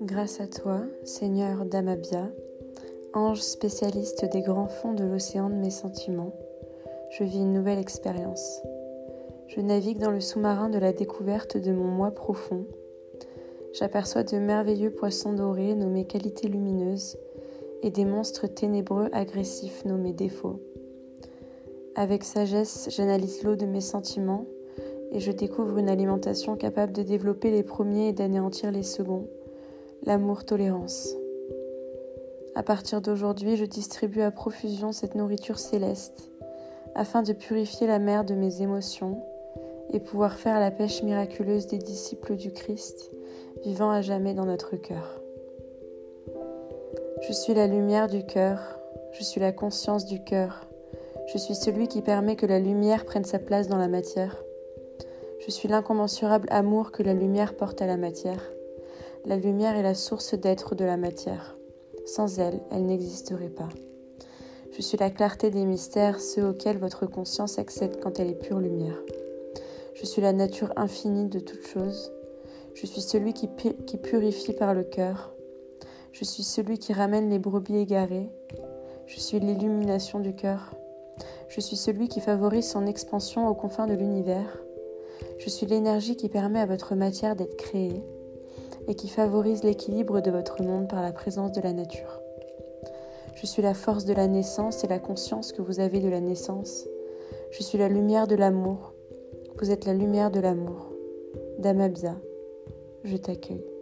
Grâce à toi, Seigneur Damabia, ange spécialiste des grands fonds de l'océan de mes sentiments, je vis une nouvelle expérience. Je navigue dans le sous-marin de la découverte de mon moi profond. J'aperçois de merveilleux poissons dorés nommés qualités lumineuses et des monstres ténébreux agressifs nommés défauts. Avec sagesse, j'analyse l'eau de mes sentiments et je découvre une alimentation capable de développer les premiers et d'anéantir les seconds l'amour-tolérance. À partir d'aujourd'hui, je distribue à profusion cette nourriture céleste afin de purifier la mer de mes émotions et pouvoir faire la pêche miraculeuse des disciples du Christ vivant à jamais dans notre cœur. Je suis la lumière du cœur, je suis la conscience du cœur, je suis celui qui permet que la lumière prenne sa place dans la matière. Je suis l'incommensurable amour que la lumière porte à la matière. La lumière est la source d'être de la matière. Sans elle, elle n'existerait pas. Je suis la clarté des mystères, ceux auxquels votre conscience accède quand elle est pure lumière. Je suis la nature infinie de toutes choses. Je suis celui qui, qui purifie par le cœur. Je suis celui qui ramène les brebis égarées. Je suis l'illumination du cœur. Je suis celui qui favorise son expansion aux confins de l'univers. Je suis l'énergie qui permet à votre matière d'être créée et qui favorise l'équilibre de votre monde par la présence de la nature. Je suis la force de la naissance et la conscience que vous avez de la naissance. Je suis la lumière de l'amour. Vous êtes la lumière de l'amour. Damabia, je t'accueille.